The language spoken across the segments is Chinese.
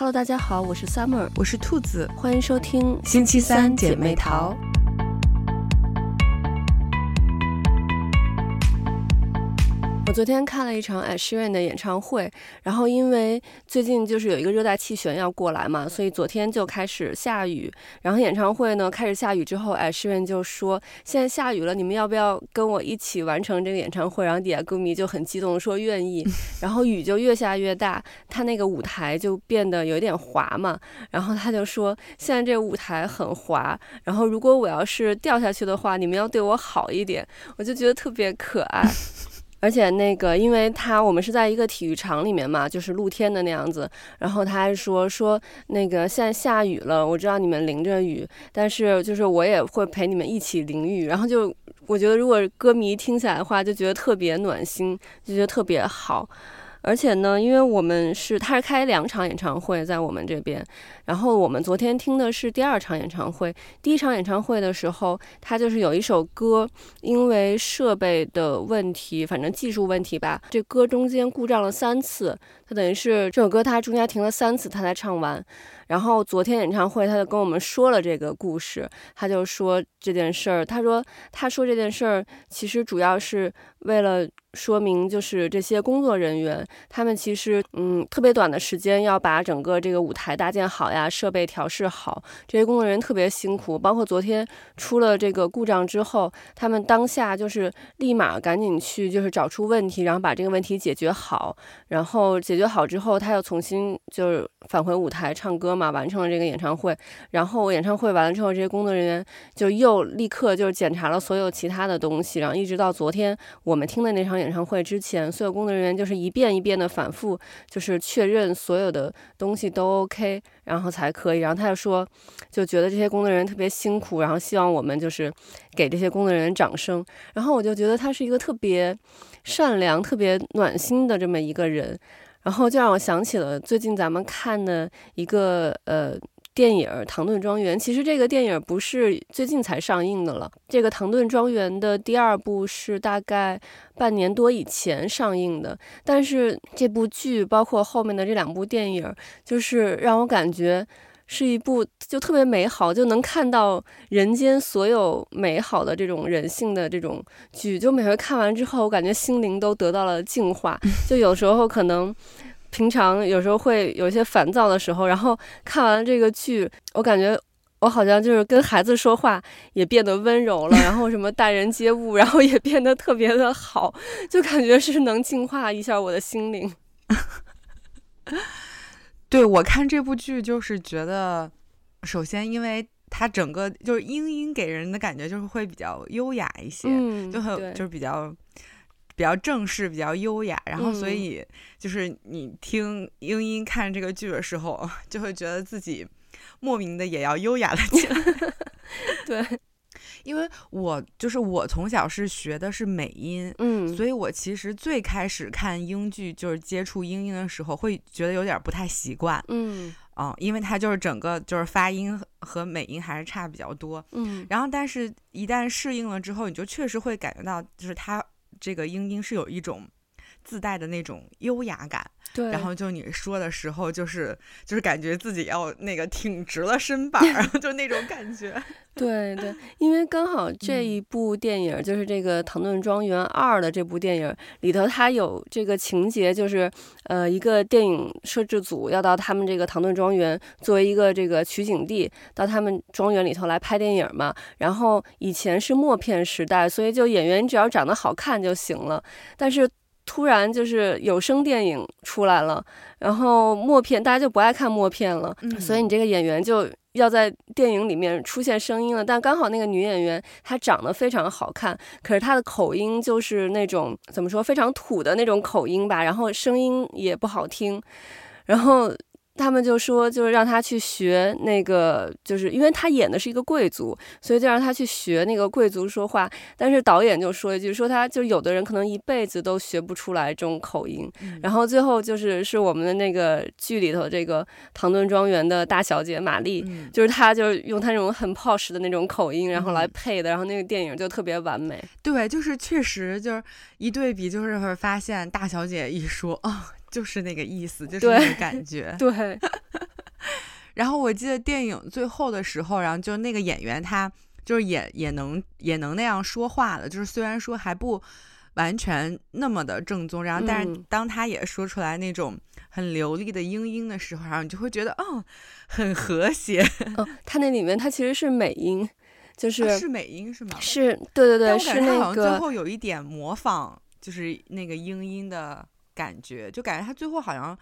Hello，大家好，我是 Summer，我是兔子，欢迎收听星期三姐妹淘。我昨天看了一场 Ed Sheeran 的演唱会，然后因为最近就是有一个热带气旋要过来嘛，所以昨天就开始下雨。然后演唱会呢开始下雨之后，Ed Sheeran 就说：“现在下雨了，你们要不要跟我一起完成这个演唱会？”然后底下歌迷就很激动说愿意。然后雨就越下越大，他那个舞台就变得有点滑嘛。然后他就说：“现在这个舞台很滑，然后如果我要是掉下去的话，你们要对我好一点。”我就觉得特别可爱。而且那个，因为他我们是在一个体育场里面嘛，就是露天的那样子。然后他还说说那个现在下雨了，我知道你们淋着雨，但是就是我也会陪你们一起淋雨。然后就我觉得，如果歌迷听起来的话，就觉得特别暖心，就觉得特别好。而且呢，因为我们是他是开两场演唱会在我们这边，然后我们昨天听的是第二场演唱会。第一场演唱会的时候，他就是有一首歌，因为设备的问题，反正技术问题吧，这歌中间故障了三次。他等于是这首歌他中间停了三次，他才唱完。然后昨天演唱会，他就跟我们说了这个故事，他就说这件事儿，他说他说这件事儿其实主要是为了。说明就是这些工作人员，他们其实嗯特别短的时间要把整个这个舞台搭建好呀，设备调试好，这些工作人员特别辛苦。包括昨天出了这个故障之后，他们当下就是立马赶紧去就是找出问题，然后把这个问题解决好。然后解决好之后，他又重新就是返回舞台唱歌嘛，完成了这个演唱会。然后演唱会完了之后，这些工作人员就又立刻就是检查了所有其他的东西，然后一直到昨天我们听的那场。演唱会之前，所有工作人员就是一遍一遍的反复，就是确认所有的东西都 OK，然后才可以。然后他就说，就觉得这些工作人员特别辛苦，然后希望我们就是给这些工作人员掌声。然后我就觉得他是一个特别善良、特别暖心的这么一个人。然后就让我想起了最近咱们看的一个呃。电影《唐顿庄园》其实这个电影不是最近才上映的了。这个《唐顿庄园》的第二部是大概半年多以前上映的，但是这部剧包括后面的这两部电影，就是让我感觉是一部就特别美好，就能看到人间所有美好的这种人性的这种剧。就每回看完之后，我感觉心灵都得到了净化。就有时候可能。平常有时候会有一些烦躁的时候，然后看完这个剧，我感觉我好像就是跟孩子说话也变得温柔了，然后什么待人接物，然后也变得特别的好，就感觉是能净化一下我的心灵。对，我看这部剧就是觉得，首先因为它整个就是英英给人的感觉就是会比较优雅一些，嗯，就很就是比较。比较正式，比较优雅，然后所以就是你听英英看这个剧的时候，嗯、就会觉得自己莫名的也要优雅了起来。对，因为我就是我从小是学的是美音，嗯，所以我其实最开始看英剧就是接触英音的时候，会觉得有点不太习惯，嗯，哦，因为它就是整个就是发音和美音还是差比较多，嗯，然后但是一旦适应了之后，你就确实会感觉到就是它。这个英音是有一种自带的那种优雅感，对。然后就你说的时候，就是就是感觉自己要那个挺直了身板，然 后就那种感觉。对对，因为刚好这一部电影、嗯、就是这个《唐顿庄园二》的这部电影里头，它有这个情节，就是呃，一个电影摄制组要到他们这个唐顿庄园作为一个这个取景地，到他们庄园里头来拍电影嘛。然后以前是默片时代，所以就演员只要长得好看就行了。但是突然就是有声电影出来了，然后默片大家就不爱看默片了，嗯、所以你这个演员就。要在电影里面出现声音了，但刚好那个女演员她长得非常好看，可是她的口音就是那种怎么说非常土的那种口音吧，然后声音也不好听，然后。他们就说，就是让他去学那个，就是因为他演的是一个贵族，所以就让他去学那个贵族说话。但是导演就说一句，说他就有的人可能一辈子都学不出来这种口音。嗯、然后最后就是是我们的那个剧里头这个唐顿庄园的大小姐玛丽，嗯、就是她就是用她那种很 posh 的那种口音，然后来配的，然后那个电影就特别完美。对，就是确实就是一对比，就是会发现大小姐一说啊。哦就是那个意思，就是那个感觉。对，对 然后我记得电影最后的时候，然后就那个演员他就是也也能也能那样说话了，就是虽然说还不完全那么的正宗，然后但是当他也说出来那种很流利的英音的时候，然后你就会觉得哦，很和谐。哦，他那里面他其实是美音，就是、啊、是美音是吗？是，对对对，是那个最后有一点模仿，就是那个英音的。感觉就感觉他最后好像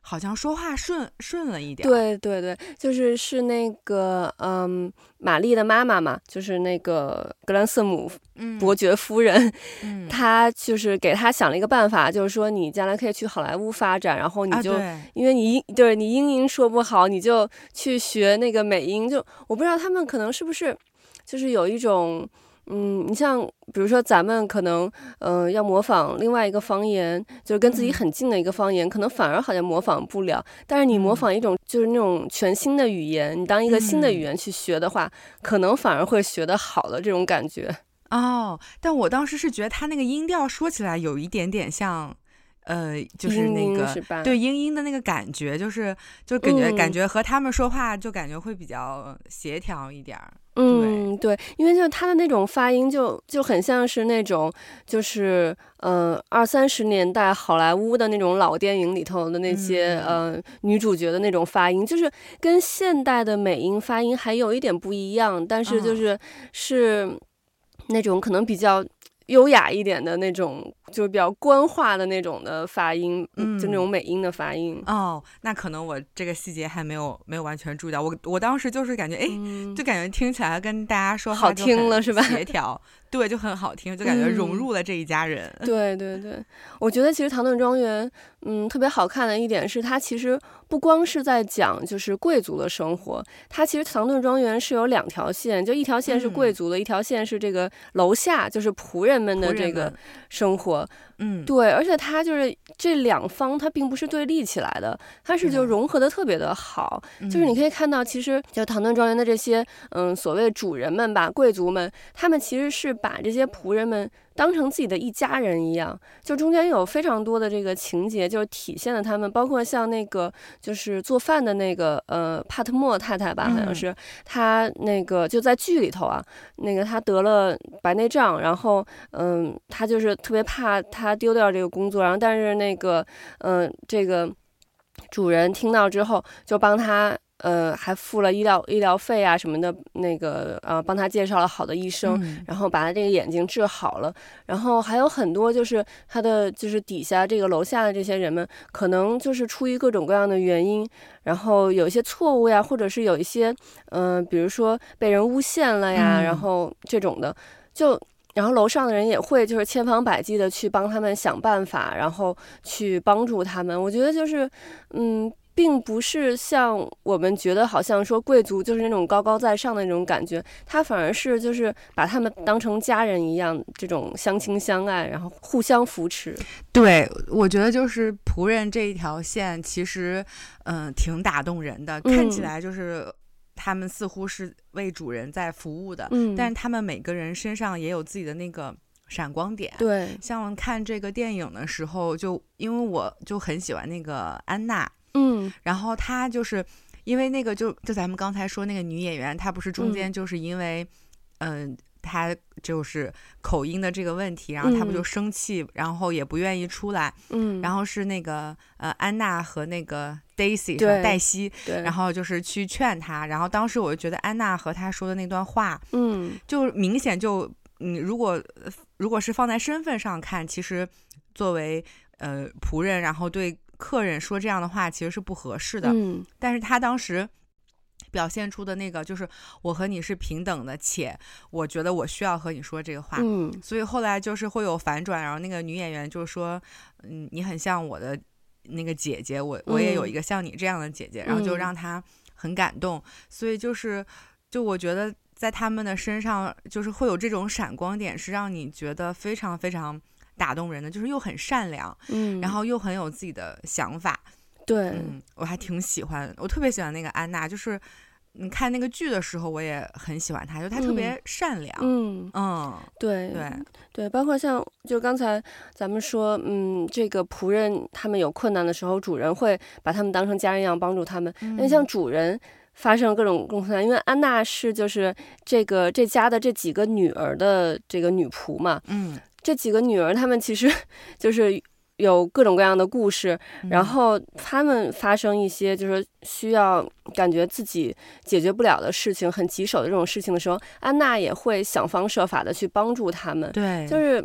好像说话顺顺了一点。对对对，就是是那个嗯，玛丽的妈妈嘛，就是那个格兰瑟姆伯爵夫人，嗯，她就是给他想了一个办法，就是说你将来可以去好莱坞发展，然后你就、啊、因为你英对你英音说不好，你就去学那个美音。就我不知道他们可能是不是就是有一种。嗯，你像比如说咱们可能，嗯、呃，要模仿另外一个方言，就是跟自己很近的一个方言，嗯、可能反而好像模仿不了。但是你模仿一种就是那种全新的语言，你当一个新的语言去学的话，嗯、可能反而会学得好的这种感觉。哦，但我当时是觉得他那个音调说起来有一点点像。呃，就是那个是对英音的那个感觉，就是就感觉、嗯、感觉和他们说话就感觉会比较协调一点儿。嗯，对，因为就他的那种发音就就很像是那种就是呃二三十年代好莱坞的那种老电影里头的那些、嗯、呃女主角的那种发音，就是跟现代的美音发音还有一点不一样，但是就是、嗯、是那种可能比较。优雅一点的那种，就是比较官话的那种的发音，嗯，就那种美音的发音。哦，那可能我这个细节还没有没有完全注意到。我我当时就是感觉，哎，就感觉听起来跟大家说话好听了是吧？协调，对，就很好听，就感觉融入了这一家人。嗯、对对对，我觉得其实《唐顿庄园》嗯特别好看的一点是，它其实。不光是在讲就是贵族的生活，它其实唐顿庄园是有两条线，就一条线是贵族的，嗯、一条线是这个楼下就是仆人们的这个生活。嗯，对，而且它就是这两方，它并不是对立起来的，它是就融合的特别的好。嗯、就是你可以看到，其实就唐顿庄园的这些嗯所谓主人们吧，贵族们，他们其实是把这些仆人们。当成自己的一家人一样，就中间有非常多的这个情节，就是体现了他们，包括像那个就是做饭的那个呃帕特莫太太吧，好像是她那个就在剧里头啊，那个她得了白内障，然后嗯，她就是特别怕她丢掉这个工作，然后但是那个嗯这个主人听到之后就帮他。呃，还付了医疗医疗费啊什么的，那个呃，帮他介绍了好的医生，嗯、然后把他这个眼睛治好了。然后还有很多就是他的就是底下这个楼下的这些人们，可能就是出于各种各样的原因，然后有一些错误呀，或者是有一些嗯、呃，比如说被人诬陷了呀，嗯、然后这种的，就然后楼上的人也会就是千方百计的去帮他们想办法，然后去帮助他们。我觉得就是嗯。并不是像我们觉得好像说贵族就是那种高高在上的那种感觉，他反而是就是把他们当成家人一样，这种相亲相爱，然后互相扶持。对，我觉得就是仆人这一条线，其实嗯挺打动人的，看起来就是他们似乎是为主人在服务的，嗯，但是他们每个人身上也有自己的那个闪光点。对，像看这个电影的时候，就因为我就很喜欢那个安娜。嗯，然后他就是因为那个就就咱们刚才说那个女演员，她不是中间就是因为，嗯、呃，她就是口音的这个问题，然后她不就生气，嗯、然后也不愿意出来，嗯，然后是那个呃安娜和那个 Daisy 对黛西，对，然后就是去劝她，然后当时我就觉得安娜和她说的那段话，嗯，就明显就嗯，如果如果是放在身份上看，其实作为呃仆人，然后对。客人说这样的话其实是不合适的，嗯，但是他当时表现出的那个就是我和你是平等的，且我觉得我需要和你说这个话，嗯，所以后来就是会有反转，然后那个女演员就说，嗯，你很像我的那个姐姐，我我也有一个像你这样的姐姐，嗯，然后就让他很感动，所以就是就我觉得在他们的身上就是会有这种闪光点，是让你觉得非常非常。打动人的就是又很善良，嗯，然后又很有自己的想法，对，嗯，我还挺喜欢，我特别喜欢那个安娜，就是你看那个剧的时候，我也很喜欢她，就她特别善良。嗯嗯，对对对，包括像就刚才咱们说，嗯，这个仆人他们有困难的时候，主人会把他们当成家人一样帮助他们。那、嗯、像主人发生各种困难，因为安娜是就是这个这家的这几个女儿的这个女仆嘛。嗯，这几个女儿她们其实 就是。有各种各样的故事，然后她们发生一些就是需要感觉自己解决不了的事情，很棘手的这种事情的时候，安娜也会想方设法的去帮助她们。对，就是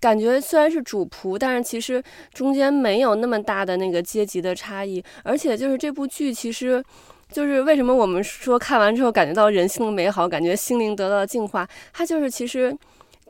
感觉虽然是主仆，但是其实中间没有那么大的那个阶级的差异，而且就是这部剧其实就是为什么我们说看完之后感觉到人性的美好，感觉心灵得到了净化，它就是其实。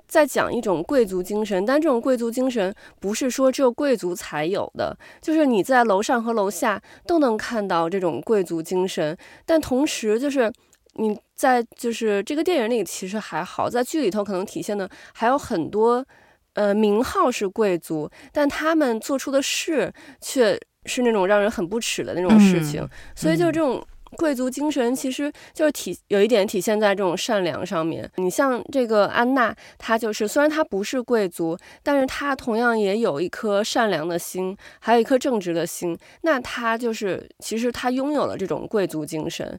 在讲一种贵族精神，但这种贵族精神不是说只有贵族才有的，就是你在楼上和楼下都能看到这种贵族精神。但同时，就是你在就是这个电影里其实还好，在剧里头可能体现的还有很多，呃，名号是贵族，但他们做出的事却是那种让人很不齿的那种事情。所以就是这种。贵族精神其实就是体有一点体现在这种善良上面。你像这个安娜，她就是虽然她不是贵族，但是她同样也有一颗善良的心，还有一颗正直的心。那她就是其实她拥有了这种贵族精神。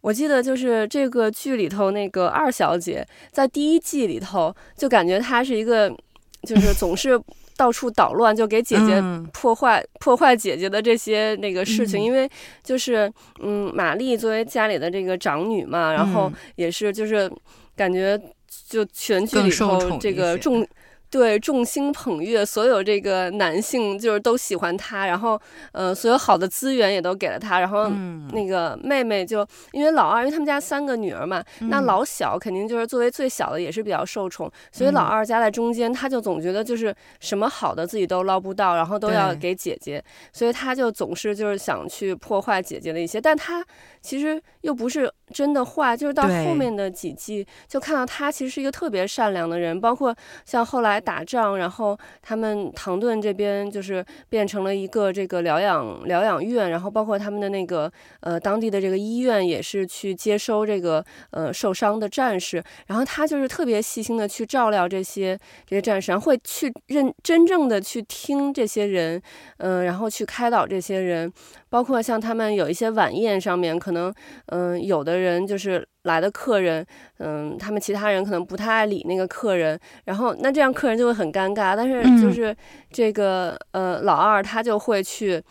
我记得就是这个剧里头那个二小姐，在第一季里头就感觉她是一个，就是总是。到处捣乱，就给姐姐破坏、嗯、破坏姐姐的这些那个事情，嗯、因为就是嗯，玛丽作为家里的这个长女嘛，然后也是就是感觉就全剧里头这个重。对，众星捧月，所有这个男性就是都喜欢他，然后，呃，所有好的资源也都给了他，然后那个妹妹就因为老二，因为他们家三个女儿嘛，那老小肯定就是作为最小的也是比较受宠，所以老二夹在中间，他就总觉得就是什么好的自己都捞不到，然后都要给姐姐，所以他就总是就是想去破坏姐姐的一些，但他其实又不是真的坏，就是到后面的几季就看到他其实是一个特别善良的人，包括像后来。打仗，然后他们唐顿这边就是变成了一个这个疗养疗养院，然后包括他们的那个呃当地的这个医院也是去接收这个呃受伤的战士，然后他就是特别细心的去照料这些这些战士，然后会去认真正的去听这些人，嗯、呃，然后去开导这些人，包括像他们有一些晚宴上面，可能嗯、呃、有的人就是。来的客人，嗯，他们其他人可能不太爱理那个客人，然后那这样客人就会很尴尬。但是就是这个呃老二他就会去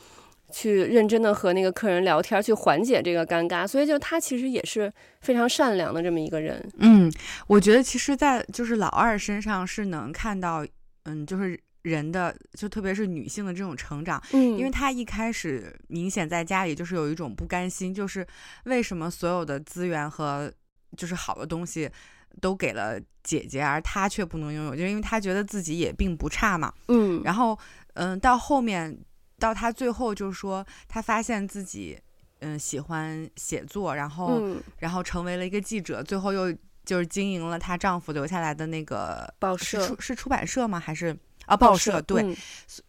去认真的和那个客人聊天，去缓解这个尴尬。所以就他其实也是非常善良的这么一个人。嗯，我觉得其实，在就是老二身上是能看到，嗯，就是。人的就特别是女性的这种成长，嗯，因为她一开始明显在家里就是有一种不甘心，就是为什么所有的资源和就是好的东西都给了姐姐，而她却不能拥有，就是因为她觉得自己也并不差嘛，嗯，然后嗯，到后面到她最后就是说，她发现自己嗯喜欢写作，然后、嗯、然后成为了一个记者，最后又就是经营了她丈夫留下来的那个报社，是出是出版社吗？还是？啊，报社，对，呃、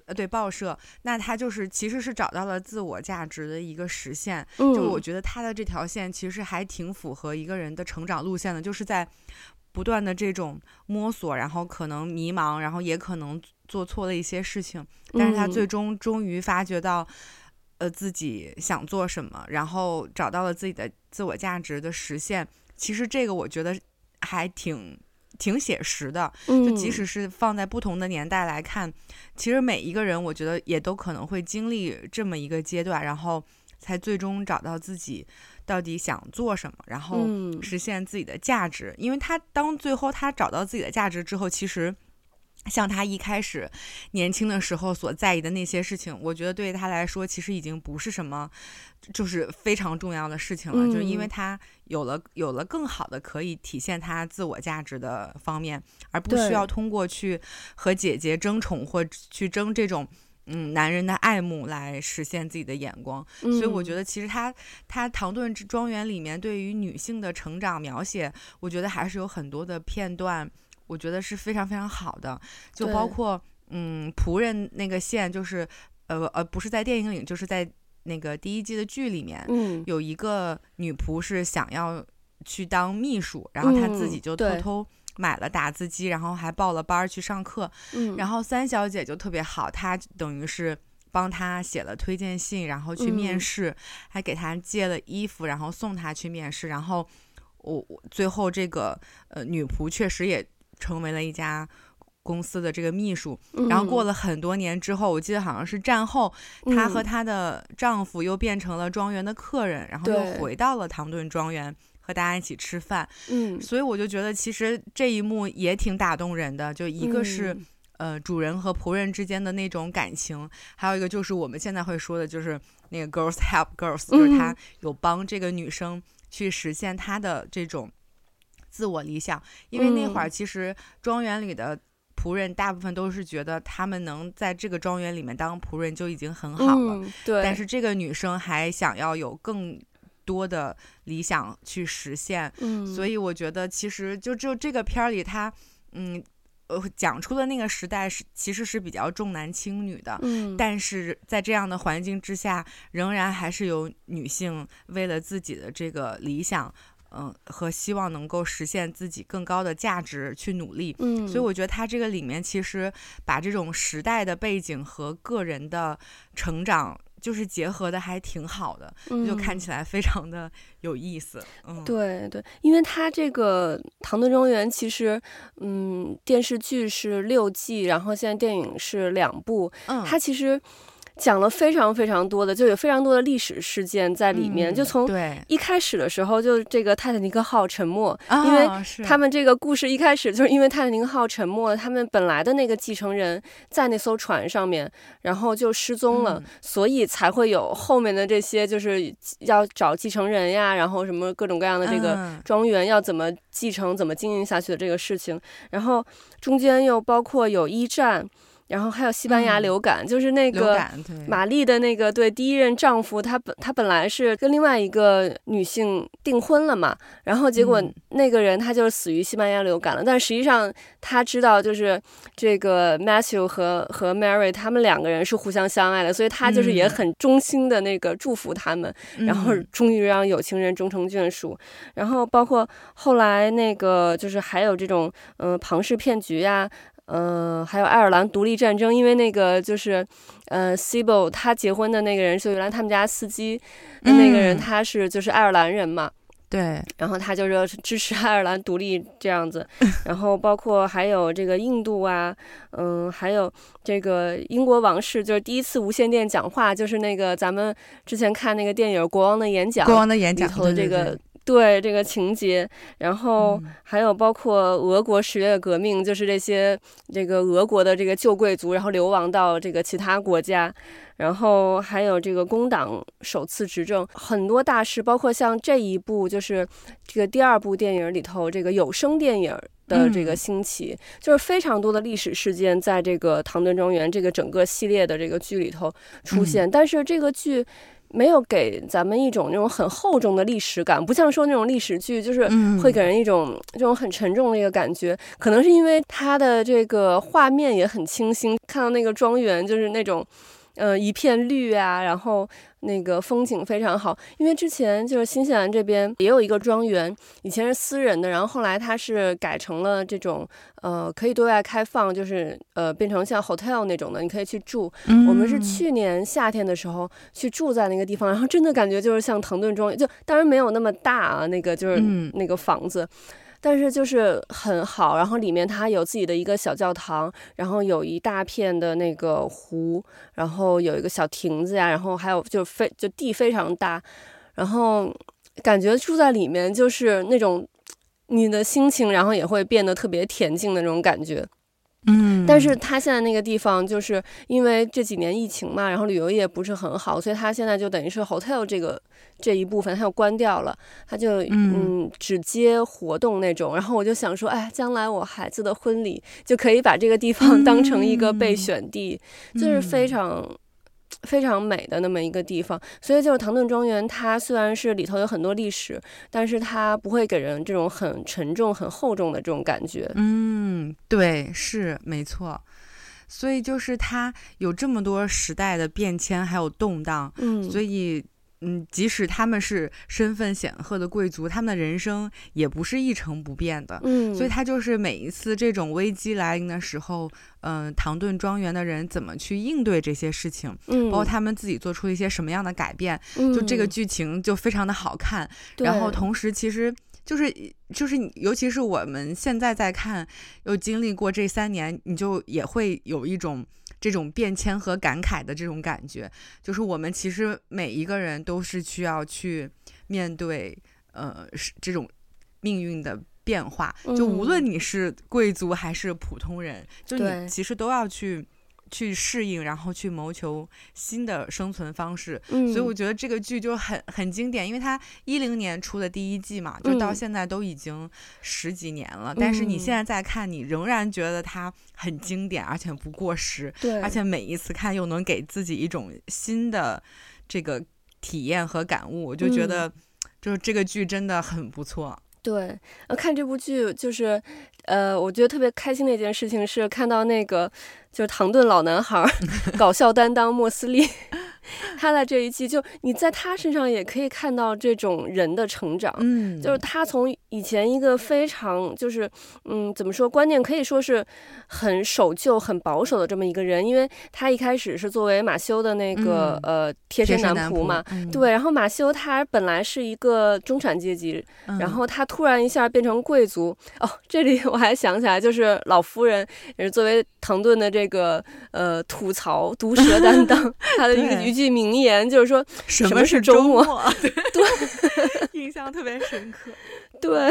嗯，对报社，那他就是其实是找到了自我价值的一个实现。嗯、就我觉得他的这条线其实还挺符合一个人的成长路线的，就是在不断的这种摸索，然后可能迷茫，然后也可能做错了一些事情，但是他最终终于发觉到，呃，自己想做什么，然后找到了自己的自我价值的实现。其实这个我觉得还挺。挺写实的，就即使是放在不同的年代来看，嗯，其实每一个人，我觉得也都可能会经历这么一个阶段，然后才最终找到自己到底想做什么，然后实现自己的价值。嗯，因为他当最后他找到自己的价值之后，其实。像他一开始年轻的时候所在意的那些事情，我觉得对他来说其实已经不是什么，就是非常重要的事情了。嗯、就是因为他有了有了更好的可以体现他自我价值的方面，而不需要通过去和姐姐争宠或去争这种嗯男人的爱慕来实现自己的眼光。嗯、所以我觉得其实他他唐顿庄园里面对于女性的成长描写，我觉得还是有很多的片段。我觉得是非常非常好的，就包括嗯仆人那个线，就是呃呃不是在电影里，就是在那个第一季的剧里面，嗯，有一个女仆是想要去当秘书，然后她自己就偷偷买了打字机，然后还报了班去上课。嗯，然后三小姐就特别好，她等于是帮她写了推荐信，然后去面试，嗯、还给她借了衣服，然后送她去面试。然后我我最后这个呃女仆确实也成为了一家。公司的这个秘书，然后过了很多年之后，嗯、我记得好像是战后，她和她的丈夫又变成了庄园的客人，嗯、然后又回到了唐顿庄园和大家一起吃饭。嗯，所以我就觉得其实这一幕也挺打动人的，就一个是、嗯、呃主人和仆人之间的那种感情，还有一个就是我们现在会说的就是那个 girls help girls，、嗯、就是她有帮这个女生去实现她的这种自我理想，因为那会儿其实庄园里的。仆人大部分都是觉得他们能在这个庄园里面当仆人就已经很好了，嗯、对。但是这个女生还想要有更多的理想去实现，嗯。所以我觉得其实就就这个片儿里，她嗯呃讲出的那个时代是其实是比较重男轻女的，嗯。但是在这样的环境之下，仍然还是有女性为了自己的这个理想。嗯，和希望能够实现自己更高的价值去努力。嗯，所以我觉得他这个里面其实把这种时代的背景和个人的成长就是结合的还挺好的，嗯、就看起来非常的有意思。嗯，对对，因为他这个《唐顿庄园》其实，嗯，电视剧是六季，然后现在电影是两部。嗯，他其实。讲了非常非常多的，就有非常多的历史事件在里面。嗯、就从一开始的时候，就这个泰坦尼克号沉没，哦、因为他们这个故事一开始就是因为泰坦尼克号沉没了，他们本来的那个继承人在那艘船上面，然后就失踪了，嗯、所以才会有后面的这些，就是要找继承人呀，然后什么各种各样的这个庄园要怎么继承、怎么经营下去的这个事情。然后中间又包括有一战。然后还有西班牙流感，嗯、就是那个玛丽的那个对第一任丈夫，他本他本来是跟另外一个女性订婚了嘛，然后结果那个人他就死于西班牙流感了。嗯、但实际上他知道，就是这个 Matthew 和和 Mary 他们两个人是互相相爱的，所以他就是也很衷心的那个祝福他们，嗯、然后终于让有情人终成眷属。然后包括后来那个就是还有这种嗯、呃、庞氏骗局呀、啊。嗯、呃，还有爱尔兰独立战争，因为那个就是，呃，Sybil 他结婚的那个人，就原来他们家司机的那个人，他是就是爱尔兰人嘛，对，然后他就说支持爱尔兰独立这样子，然后包括还有这个印度啊，嗯、呃，还有这个英国王室，就是第一次无线电讲话，就是那个咱们之前看那个电影《国王的演讲》，国王的演讲里头的这个。对这个情节，然后还有包括俄国十月革命，就是这些这个俄国的这个旧贵族，然后流亡到这个其他国家，然后还有这个工党首次执政，很多大事，包括像这一部就是这个第二部电影里头这个有声电影的这个兴起，就是非常多的历史事件在这个《唐顿庄园》这个整个系列的这个剧里头出现，但是这个剧。没有给咱们一种那种很厚重的历史感，不像说那种历史剧，就是会给人一种这种很沉重的一个感觉。可能是因为它的这个画面也很清新，看到那个庄园就是那种。呃，一片绿啊，然后那个风景非常好。因为之前就是新西兰这边也有一个庄园，以前是私人的，然后后来它是改成了这种呃可以对外开放，就是呃变成像 hotel 那种的，你可以去住。嗯、我们是去年夏天的时候去住在那个地方，然后真的感觉就是像唐顿庄园，就当然没有那么大啊，那个就是那个房子。嗯但是就是很好，然后里面它有自己的一个小教堂，然后有一大片的那个湖，然后有一个小亭子呀，然后还有就非就地非常大，然后感觉住在里面就是那种你的心情，然后也会变得特别恬静的那种感觉。嗯，但是他现在那个地方就是因为这几年疫情嘛，然后旅游业不是很好，所以他现在就等于是 hotel 这个这一部分他又关掉了，他就嗯只接活动那种。然后我就想说，哎，将来我孩子的婚礼就可以把这个地方当成一个备选地，就是非常。非常美的那么一个地方，所以就是唐顿庄园，它虽然是里头有很多历史，但是它不会给人这种很沉重、很厚重的这种感觉。嗯，对，是没错。所以就是它有这么多时代的变迁，还有动荡，嗯，所以。嗯，即使他们是身份显赫的贵族，他们的人生也不是一成不变的。嗯，所以他就是每一次这种危机来临的时候，嗯、呃，唐顿庄园的人怎么去应对这些事情，嗯，包括他们自己做出一些什么样的改变，嗯，就这个剧情就非常的好看。然后同时，其实就是就是，尤其是我们现在在看，又经历过这三年，你就也会有一种。这种变迁和感慨的这种感觉，就是我们其实每一个人都是需要去面对，呃，是这种命运的变化。就无论你是贵族还是普通人，嗯、就你其实都要去。去适应，然后去谋求新的生存方式。嗯，所以我觉得这个剧就很很经典，因为它一零年出的第一季嘛，就到现在都已经十几年了。嗯，但是你现在再看，你仍然觉得它很经典，而且不过时。对，而且每一次看又能给自己一种新的这个体验和感悟，我就觉得就是这个剧真的很不错。对，呃，看这部剧就是，呃，我觉得特别开心的一件事情是看到那个就是唐顿老男孩 搞笑担当莫斯利。他在这一季，就你在他身上也可以看到这种人的成长，嗯，就是他从以前一个非常就是，嗯，怎么说，观念可以说是很守旧、很保守的这么一个人，因为他一开始是作为马修的那个、嗯、呃贴身男仆嘛，嗯、对，然后马修他本来是一个中产阶级，嗯、然后他突然一下变成贵族，哦，这里我还想起来，就是老夫人也是作为唐顿的这个呃吐槽毒舌担当，他的一个一句名言就是说，什么是周末？对，印象特别深刻。对，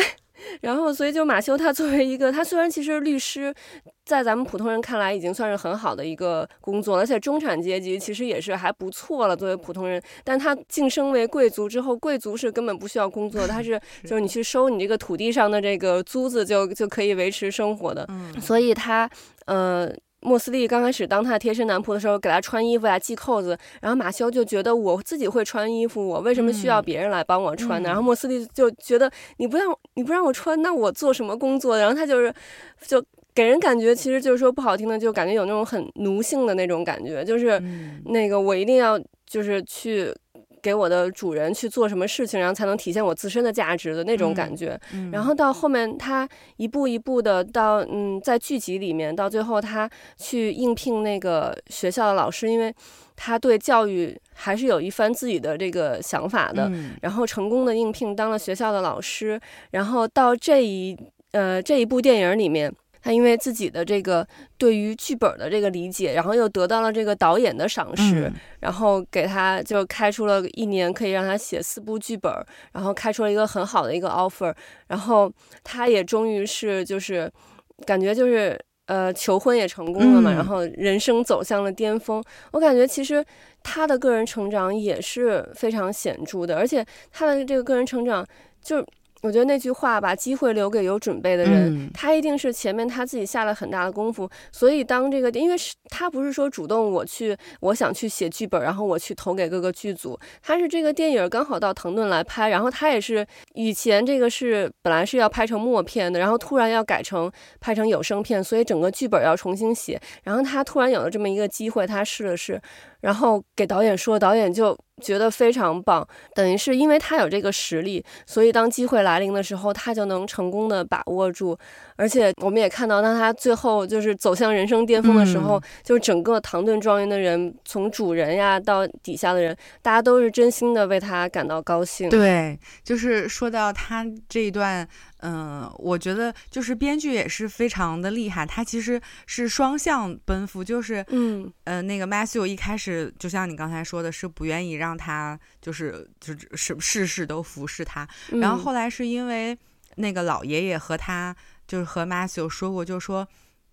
然后所以就马修他作为一个，他虽然其实律师，在咱们普通人看来已经算是很好的一个工作，而且中产阶级其实也是还不错了。作为普通人，但他晋升为贵族之后，贵族是根本不需要工作，他是 就是你去收你这个土地上的这个租子就就可以维持生活的。嗯，所以他呃。莫斯利刚开始当他的贴身男仆的时候，给他穿衣服呀、系扣子，然后马修就觉得我自己会穿衣服，我为什么需要别人来帮我穿呢？嗯、然后莫斯利就觉得你不让你不让我穿，那我做什么工作？然后他就是就给人感觉，其实就是说不好听的，就感觉有那种很奴性的那种感觉，就是那个我一定要就是去。给我的主人去做什么事情，然后才能体现我自身的价值的那种感觉。嗯嗯、然后到后面，他一步一步的到嗯，在剧集里面，到最后他去应聘那个学校的老师，因为他对教育还是有一番自己的这个想法的。嗯、然后成功的应聘当了学校的老师。然后到这一呃这一部电影里面。他因为自己的这个对于剧本的这个理解，然后又得到了这个导演的赏识，嗯、然后给他就开出了一年可以让他写四部剧本，然后开出了一个很好的一个 offer，然后他也终于是就是感觉就是呃求婚也成功了嘛，嗯、然后人生走向了巅峰。我感觉其实他的个人成长也是非常显著的，而且他的这个个人成长就。我觉得那句话把机会留给有准备的人，嗯、他一定是前面他自己下了很大的功夫，所以当这个，因为是他不是说主动我去，我想去写剧本，然后我去投给各个剧组，他是这个电影刚好到腾顿来拍，然后他也是以前这个是本来是要拍成默片的，然后突然要改成拍成有声片，所以整个剧本要重新写，然后他突然有了这么一个机会，他试了试，然后给导演说，导演就。觉得非常棒，等于是因为他有这个实力，所以当机会来临的时候，他就能成功的把握住。而且我们也看到，当他最后就是走向人生巅峰的时候，嗯、就整个唐顿庄园的人，从主人呀到底下的人，大家都是真心的为他感到高兴。对，就是说到他这一段。嗯，我觉得就是编剧也是非常的厉害，他其实是双向奔赴，就是嗯。呃那个 Matthew 一开始就像你刚才说的，是不愿意让他就是就是事事都服侍他，然后。后来是因为那个老爷爷和他就是和 Matthew 说过，就说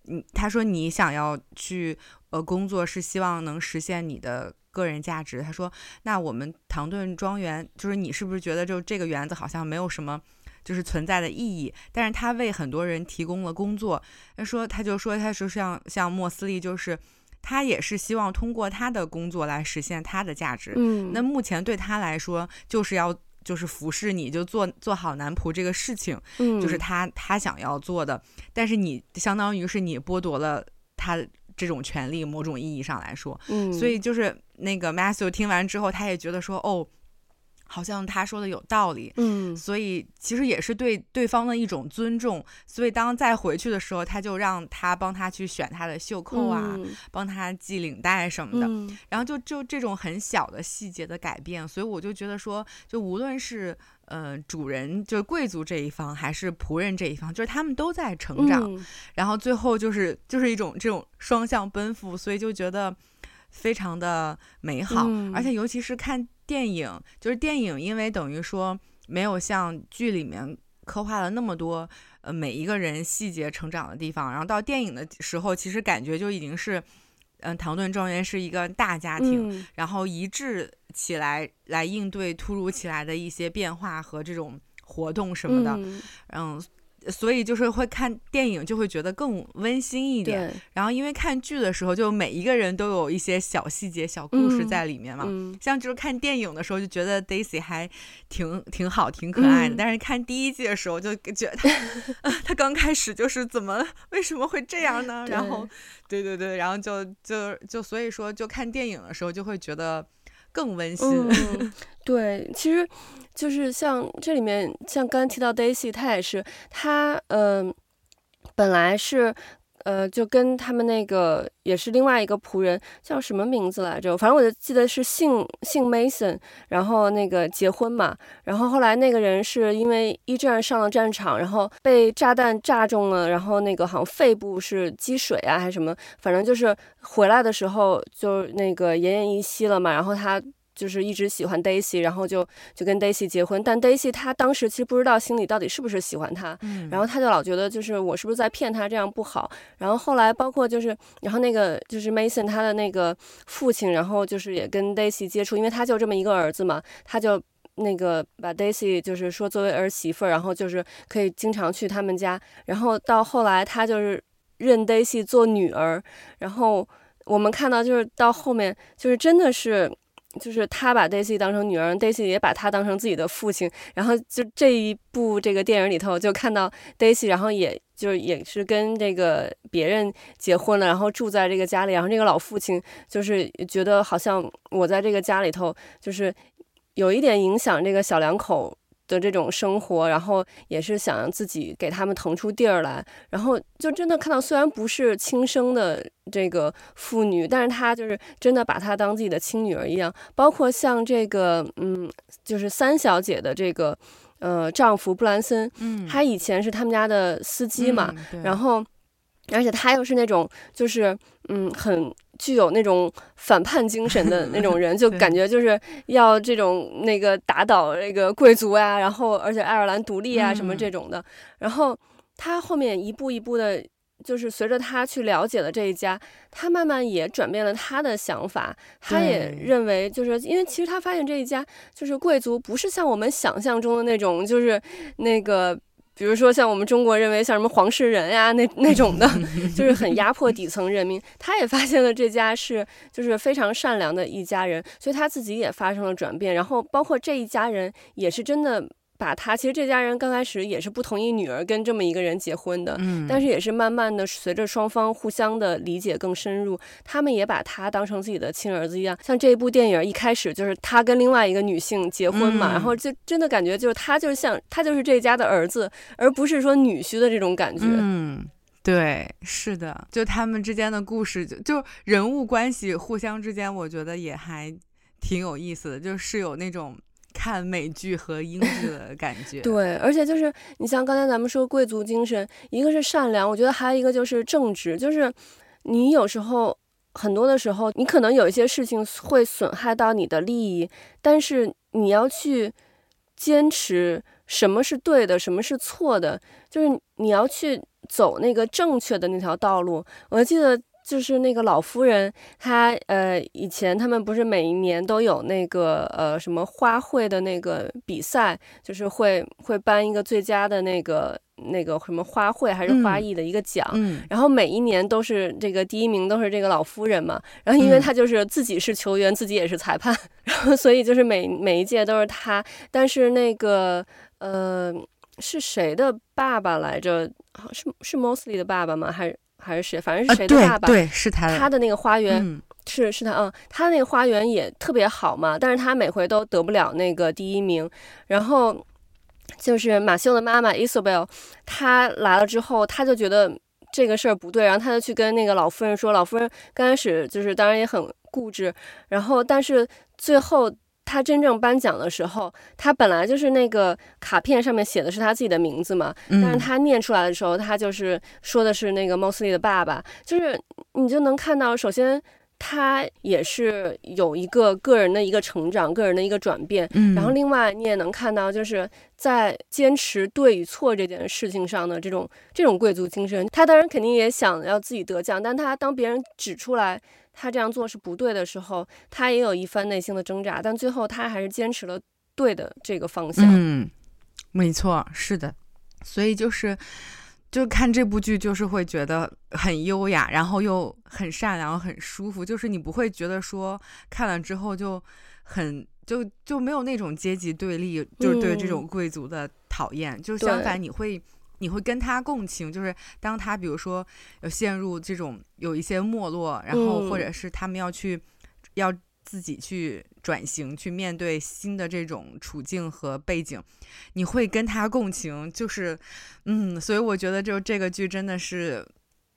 嗯他说你想要去呃工作是希望能实现你的个人价值，他说那我们唐顿庄园就是你是不是觉得就这个园子好像没有什么。就是存在的意义，但是他为很多人提供了工作。他说，他就说，他说像像莫斯利，就是他也是希望通过他的工作来实现他的价值。嗯，那目前对他来说，就是要就是服侍你，就做做好男仆这个事情，嗯，就是他他想要做的。但是你相当于是你剥夺了他这种权利，某种意义上来说，嗯，所以就是那个 Matthew 听完之后，他也觉得说，哦。好像他说的有道理，嗯，所以其实也是对对方的一种尊重。所以当再回去的时候，他就让他帮他去选他的袖扣啊，嗯、帮他系领带什么的。嗯、然后就就这种很小的细节的改变，所以我就觉得说，就无论是呃主人，就是贵族这一方，还是仆人这一方，就是他们都在成长。嗯、然后最后就是就是一种这种双向奔赴，所以就觉得非常的美好。嗯、而且尤其是看。电影就是电影，因为等于说没有像剧里面刻画了那么多，呃，每一个人细节成长的地方。然后到电影的时候，其实感觉就已经是，嗯、呃，唐顿庄园是一个大家庭，嗯、然后一致起来来应对突如其来的一些变化和这种活动什么的，嗯。嗯所以就是会看电影，就会觉得更温馨一点。然后因为看剧的时候，就每一个人都有一些小细节、小故事在里面嘛。嗯、像就是看电影的时候，就觉得 Daisy 还挺挺好、挺可爱的。嗯、但是看第一季的时候，就觉得他、呃、他刚开始就是怎么为什么会这样呢？然后，对对对，然后就就就所以说，就看电影的时候就会觉得更温馨。嗯、对，其实。就是像这里面，像刚才提到 Daisy，她也是，她嗯、呃，本来是呃，就跟他们那个也是另外一个仆人叫什么名字来着？反正我就记得是姓姓 Mason，然后那个结婚嘛，然后后来那个人是因为一战上了战场，然后被炸弹炸中了，然后那个好像肺部是积水啊还是什么，反正就是回来的时候就那个奄奄一息了嘛，然后他。就是一直喜欢 Daisy，然后就就跟 Daisy 结婚，但 Daisy 她当时其实不知道心里到底是不是喜欢他，嗯，然后他就老觉得就是我是不是在骗他，这样不好。然后后来包括就是，然后那个就是 Mason 他的那个父亲，然后就是也跟 Daisy 接触，因为他就这么一个儿子嘛，他就那个把 Daisy 就是说作为儿媳妇，然后就是可以经常去他们家。然后到后来他就是认 Daisy 做女儿，然后我们看到就是到后面就是真的是。就是他把 Daisy 当成女儿，Daisy 也把他当成自己的父亲。然后就这一部这个电影里头，就看到 Daisy，然后也就是也是跟这个别人结婚了，然后住在这个家里。然后这个老父亲就是觉得好像我在这个家里头，就是有一点影响这个小两口的这种生活，然后也是想让自己给他们腾出地儿来，然后就真的看到，虽然不是亲生的这个妇女，但是她就是真的把她当自己的亲女儿一样。包括像这个，嗯，就是三小姐的这个，呃，丈夫布兰森，嗯，他以前是他们家的司机嘛，嗯、然后。而且他又是那种，就是嗯，很具有那种反叛精神的那种人，就感觉就是要这种那个打倒那个贵族啊，然后而且爱尔兰独立啊什么这种的。嗯、然后他后面一步一步的，就是随着他去了解了这一家，他慢慢也转变了他的想法。他也认为，就是因为其实他发现这一家就是贵族，不是像我们想象中的那种，就是那个。比如说，像我们中国认为像什么黄世仁呀，那那种的，就是很压迫底层人民。他也发现了这家是就是非常善良的一家人，所以他自己也发生了转变。然后包括这一家人也是真的。把他其实这家人刚开始也是不同意女儿跟这么一个人结婚的，嗯，但是也是慢慢的随着双方互相的理解更深入，他们也把他当成自己的亲儿子一样。像这一部电影一开始就是他跟另外一个女性结婚嘛，嗯、然后就真的感觉就是他就是像他就是这家的儿子，而不是说女婿的这种感觉。嗯，对，是的，就他们之间的故事，就就人物关系互相之间，我觉得也还挺有意思的，就是有那种。看美剧和英剧的感觉，对，而且就是你像刚才咱们说贵族精神，一个是善良，我觉得还有一个就是正直，就是你有时候很多的时候，你可能有一些事情会损害到你的利益，但是你要去坚持什么是对的，什么是错的，就是你要去走那个正确的那条道路。我记得。就是那个老夫人，她呃，以前他们不是每一年都有那个呃什么花卉的那个比赛，就是会会颁一个最佳的那个那个什么花卉还是花艺的一个奖，嗯，然后每一年都是这个第一名都是这个老夫人嘛，然后因为她就是自己是球员，自己也是裁判，然后所以就是每每一届都是她，但是那个呃是谁的爸爸来着？是是 Mosley 的爸爸吗？还是？还是谁，反正是谁的爸爸，呃、对，对，是他的，他的那个花园、嗯、是是他，嗯，他那个花园也特别好嘛，但是他每回都得不了那个第一名，然后就是马修的妈妈 Isabel，她来了之后，他就觉得这个事儿不对，然后他就去跟那个老夫人说，老夫人刚开始就是当然也很固执，然后但是最后。他真正颁奖的时候，他本来就是那个卡片上面写的是他自己的名字嘛，但是他念出来的时候，他就是说的是那个 Mosley 的爸爸，就是你就能看到，首先他也是有一个个人的一个成长，个人的一个转变，然后另外你也能看到，就是在坚持对与错这件事情上的这种这种贵族精神。他当然肯定也想要自己得奖，但他当别人指出来。他这样做是不对的时候，他也有一番内心的挣扎，但最后他还是坚持了对的这个方向。嗯，没错，是的。所以就是，就看这部剧，就是会觉得很优雅，然后又很善良，很舒服。就是你不会觉得说看了之后就很就就没有那种阶级对立，就是对这种贵族的讨厌。嗯、就相反，你会。你会跟他共情，就是当他比如说有陷入这种有一些没落，然后或者是他们要去、嗯、要自己去转型，去面对新的这种处境和背景，你会跟他共情，就是嗯，所以我觉得就这个剧真的是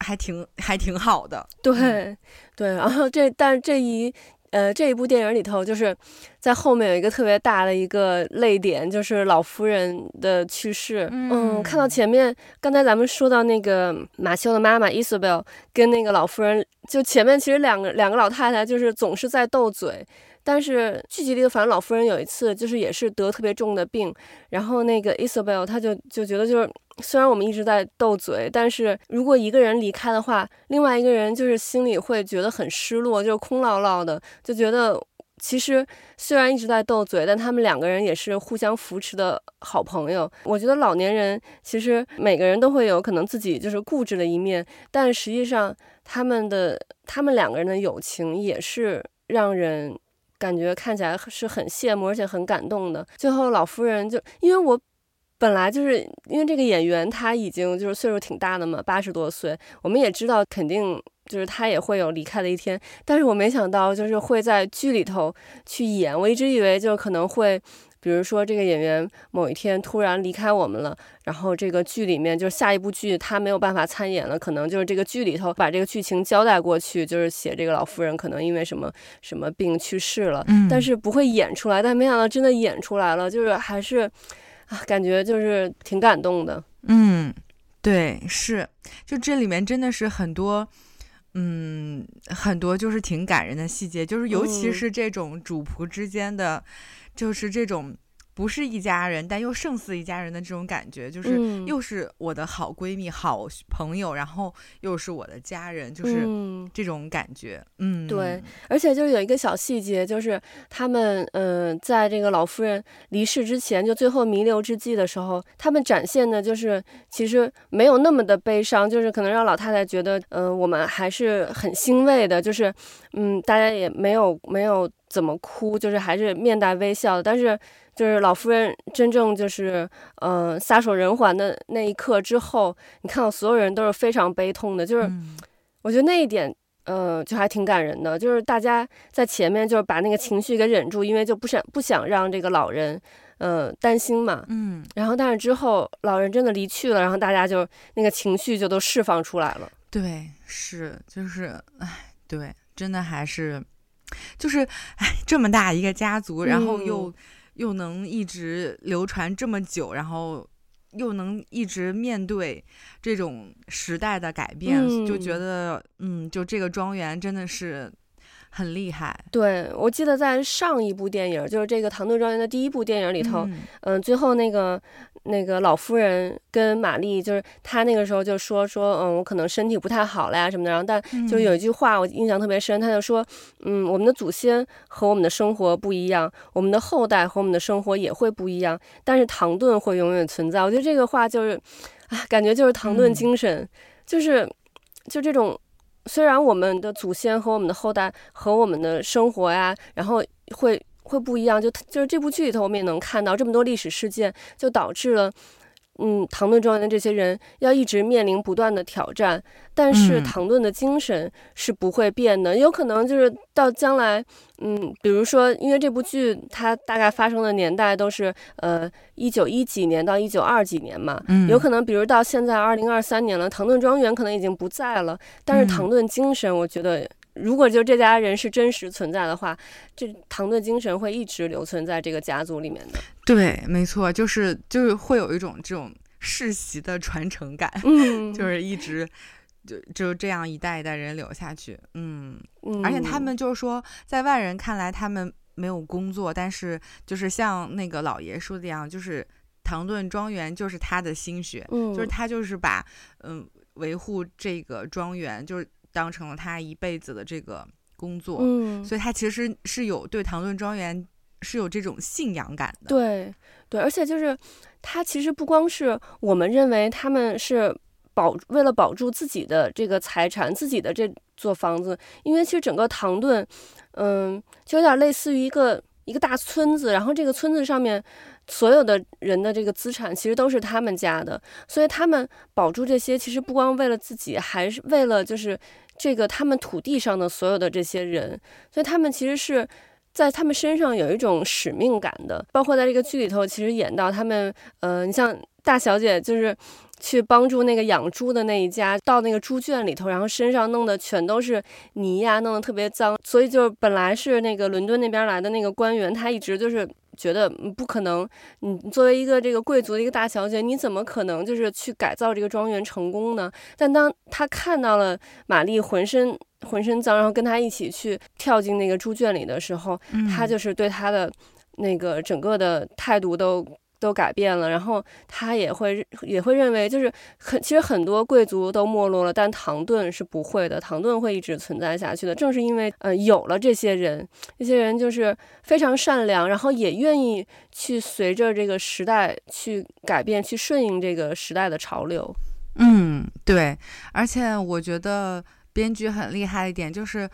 还挺还挺好的。对、嗯、对，然后这但这一。呃，这一部电影里头，就是在后面有一个特别大的一个泪点，就是老夫人的去世。嗯，嗯，看到前面，刚才咱们说到那个马修的妈妈 Isabel 跟那个老夫人，就前面其实两个两个老太太就是总是在斗嘴。但是剧集里的反正老夫人有一次就是也是得特别重的病，然后那个 Isabel 她就就觉得就是虽然我们一直在斗嘴，但是如果一个人离开的话，另外一个人就是心里会觉得很失落，就是空落落的，就觉得其实虽然一直在斗嘴，但他们两个人也是互相扶持的好朋友。我觉得老年人其实每个人都会有可能自己就是固执的一面，但实际上他们的他们两个人的友情也是让人。感觉看起来是很羡慕，而且很感动的。最后老夫人就因为我本来就是因为这个演员他已经就是岁数挺大的嘛，八十多岁，我们也知道肯定就是他也会有离开的一天。但是我没想到就是会在剧里头去演，我一直以为就可能会。比如说，这个演员某一天突然离开我们了，然后这个剧里面就是下一部剧他没有办法参演了，可能就是这个剧里头把这个剧情交代过去，就是写这个老夫人可能因为什么什么病去世了，嗯，但是不会演出来，但没想到真的演出来了，就是还是啊，感觉就是挺感动的。嗯，对，是，就这里面真的是很多，嗯，很多就是挺感人的细节，就是尤其是这种主仆之间的。就是这种不是一家人，但又胜似一家人的这种感觉，就是又是我的好闺蜜、好朋友，然后又是我的家人，就是这种感觉。嗯，对，而且就是有一个小细节，就是他们嗯、呃，在这个老夫人离世之前，就最后弥留之际的时候，他们展现的就是其实没有那么的悲伤，就是可能让老太太觉得，嗯、呃，我们还是很欣慰的，就是嗯，大家也没有没有。怎么哭，就是还是面带微笑。但是，就是老夫人真正就是，嗯、呃，撒手人寰的那一刻之后，你看到所有人都是非常悲痛的。就是，我觉得那一点，嗯、呃，就还挺感人的。就是大家在前面就是把那个情绪给忍住，因为就不想不想让这个老人，嗯、呃，担心嘛。嗯。然后，但是之后老人真的离去了，然后大家就那个情绪就都释放出来了。对，是，就是，哎，对，真的还是。就是，哎，这么大一个家族，然后又、嗯、又能一直流传这么久，然后又能一直面对这种时代的改变，嗯、就觉得，嗯，就这个庄园真的是。很厉害，对，我记得在上一部电影，就是这个《唐顿庄园》的第一部电影里头，嗯，嗯，最后那个那个老夫人跟玛丽，就是她那个时候就说说，嗯，我可能身体不太好了呀什么的，然后但就有一句话我印象特别深，她就说，嗯，我们的祖先和我们的生活不一样，我们的后代和我们的生活也会不一样，但是唐顿会永远存在。我觉得这个话就是，啊，感觉就是唐顿精神，嗯，就是就这种。虽然我们的祖先和我们的后代和我们的生活呀，然后会会不一样，就就是这部剧里头我们也能看到这么多历史事件，就导致了嗯，唐顿庄园的这些人要一直面临不断的挑战，但是唐顿的精神是不会变的。嗯、有可能就是到将来，嗯，比如说，因为这部剧它大概发生的年代都是呃一九一几年到一九二几年嘛，嗯、有可能比如到现在二零二三年了，唐顿庄园可能已经不在了，但是唐顿精神，我觉得。如果就这家人是真实存在的话，这唐顿精神会一直留存在这个家族里面的。对，没错，就是就是会有一种这种世袭的传承感，嗯，就是一直就就这样一代一代人留下去，嗯，嗯，而且他们就是说，在外人看来他们没有工作，但是就是像那个老爷说的一样，就是唐顿庄园就是他的心血，嗯，就是他就是把嗯维护这个庄园就是。当成了他一辈子的这个工作，嗯，所以他其实是有对唐顿庄园是有这种信仰感的。对，对，而且就是他其实不光是我们认为他们是保为了保住自己的这个财产，自己的这座房子，因为其实整个唐顿，嗯，就有点类似于一个一个大村子，然后这个村子上面。所有的人的这个资产其实都是他们家的，所以他们保住这些，其实不光为了自己，还是为了就是这个他们土地上的所有的这些人，所以他们其实是在他们身上有一种使命感的。包括在这个剧里头，其实演到他们，呃，你像大小姐就是去帮助那个养猪的那一家，到那个猪圈里头，然后身上弄的全都是泥呀，弄得特别脏，所以就本来是那个伦敦那边来的那个官员，他一直就是。觉得不可能，你作为一个这个贵族的一个大小姐，你怎么可能就是去改造这个庄园成功呢？但当他看到了玛丽浑身浑身脏，然后跟他一起去跳进那个猪圈里的时候，嗯、他就是对他的那个整个的态度都。都改变了，然后他也会也会认为，就是很其实很多贵族都没落了，但唐顿是不会的，唐顿会一直存在下去的。正是因为呃有了这些人，这些人就是非常善良，然后也愿意去随着这个时代去改变，去顺应这个时代的潮流。嗯，对。而且我觉得编剧很厉害一点，就是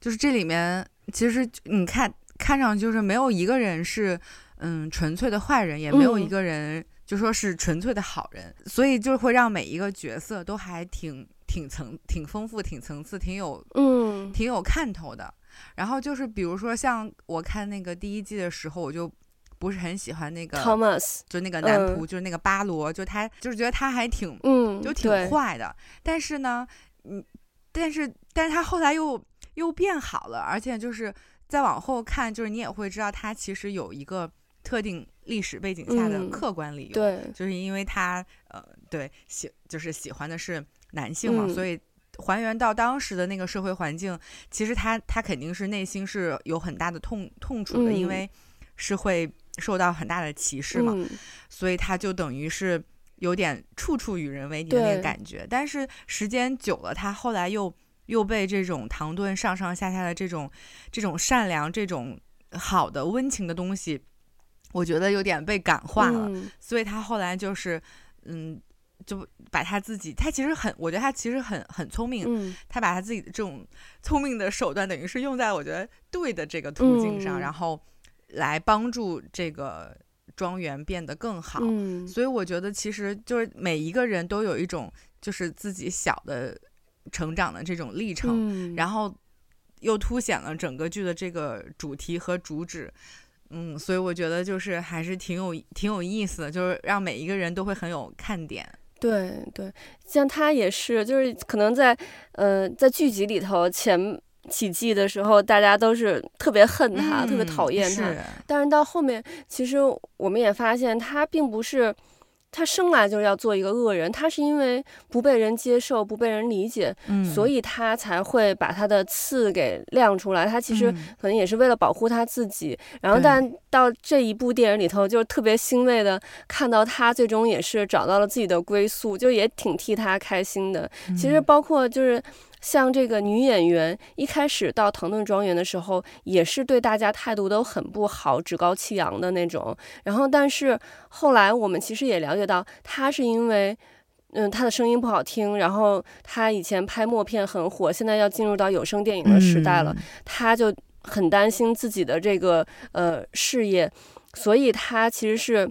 就是这里面其实你看看上去就是没有一个人是。嗯，纯粹的坏人也没有一个人就说是纯粹的好人，嗯、所以就会让每一个角色都还挺挺层挺丰富、挺层次、挺有嗯挺有看头的。然后就是比如说像我看那个第一季的时候，我就不是很喜欢那个 Thomas，就那个男仆，嗯、就是那个巴罗，就他就是觉得他还挺嗯就挺坏的。但是呢，嗯，但是但是他后来又又变好了，而且就是再往后看，就是你也会知道他其实有一个。特定历史背景下的客观理由，嗯、对，就是因为他呃，对喜就是喜欢的是男性嘛，嗯、所以还原到当时的那个社会环境，其实他他肯定是内心是有很大的痛痛楚的，嗯、因为是会受到很大的歧视嘛，嗯、所以他就等于是有点处处与人为敌的那个感觉。但是时间久了，他后来又又被这种唐顿上上下下的这种这种善良、这种好的温情的东西。我觉得有点被感化了，嗯、所以他后来就是，嗯，就把他自己，他其实很，我觉得他其实很很聪明，嗯、他把他自己的这种聪明的手段，等于是用在我觉得对的这个途径上，嗯、然后来帮助这个庄园变得更好。嗯、所以我觉得其实就是每一个人都有一种就是自己小的成长的这种历程，嗯、然后又凸显了整个剧的这个主题和主旨。嗯，所以我觉得就是还是挺有挺有意思的，就是让每一个人都会很有看点。对对，像他也是，就是可能在呃在剧集里头前几季的时候，大家都是特别恨他，嗯、特别讨厌他。是但是到后面，其实我们也发现他并不是。他生来就是要做一个恶人，他是因为不被人接受、不被人理解，嗯、所以他才会把他的刺给亮出来。他其实可能也是为了保护他自己。嗯、然后，但到这一部电影里头，就是特别欣慰的看到他最终也是找到了自己的归宿，就也挺替他开心的。嗯、其实包括就是。像这个女演员一开始到唐顿庄园的时候，也是对大家态度都很不好，趾高气扬的那种。然后，但是后来我们其实也了解到，她是因为，嗯，她的声音不好听，然后她以前拍默片很火，现在要进入到有声电影的时代了，她就很担心自己的这个呃事业，所以她其实是。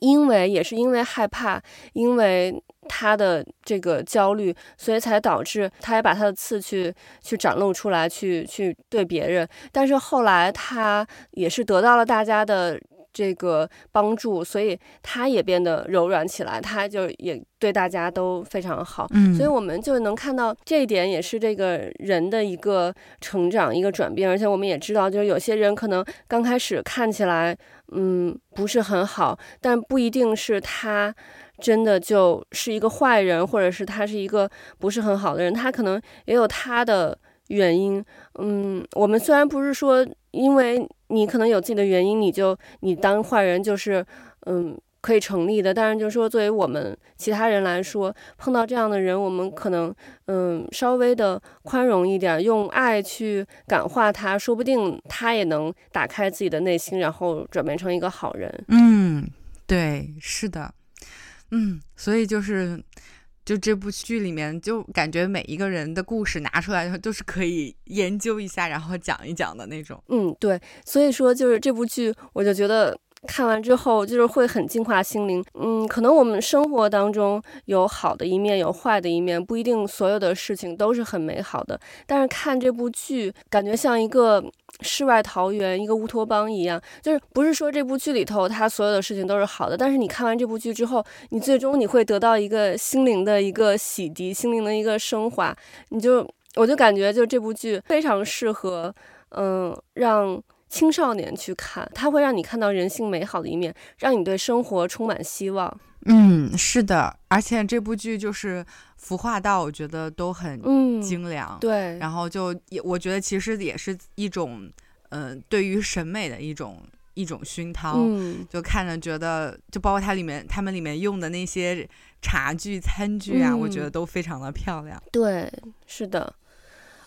因为也是因为害怕，因为他的这个焦虑，所以才导致他也把他的刺去去展露出来，去去对别人。但是后来他也是得到了大家的这个帮助，所以他也变得柔软起来，他就也对大家都非常好。嗯，所以我们就能看到这一点，也是这个人的一个成长、一个转变。而且我们也知道，就是有些人可能刚开始看起来。嗯，不是很好，但不一定是他真的就是一个坏人，或者是他是一个不是很好的人，他可能也有他的原因。嗯，我们虽然不是说，因为你可能有自己的原因，你就你当坏人就是嗯。可以成立的，但是就是说，作为我们其他人来说，碰到这样的人，我们可能嗯稍微的宽容一点，用爱去感化他，说不定他也能打开自己的内心，然后转变成一个好人。嗯，对，是的，嗯，所以就是就这部剧里面，就感觉每一个人的故事拿出来都是可以研究一下，然后讲一讲的那种。嗯，对，所以说就是这部剧，我就觉得。看完之后就是会很净化心灵，嗯，可能我们生活当中有好的一面，有坏的一面，不一定所有的事情都是很美好的。但是看这部剧，感觉像一个世外桃源，一个乌托邦一样。就是不是说这部剧里头它所有的事情都是好的，但是你看完这部剧之后，你最终你会得到一个心灵的一个洗涤，心灵的一个升华。你就我就感觉就这部剧非常适合，嗯，让。青少年去看，它会让你看到人性美好的一面，让你对生活充满希望。嗯，是的，而且这部剧就是服化道，我觉得都很精良。嗯、对，然后就也我觉得其实也是一种，嗯、呃，对于审美的一种一种熏陶。嗯，就看着觉得，就包括它里面他们里面用的那些茶具、餐具啊，嗯、我觉得都非常的漂亮。对，是的。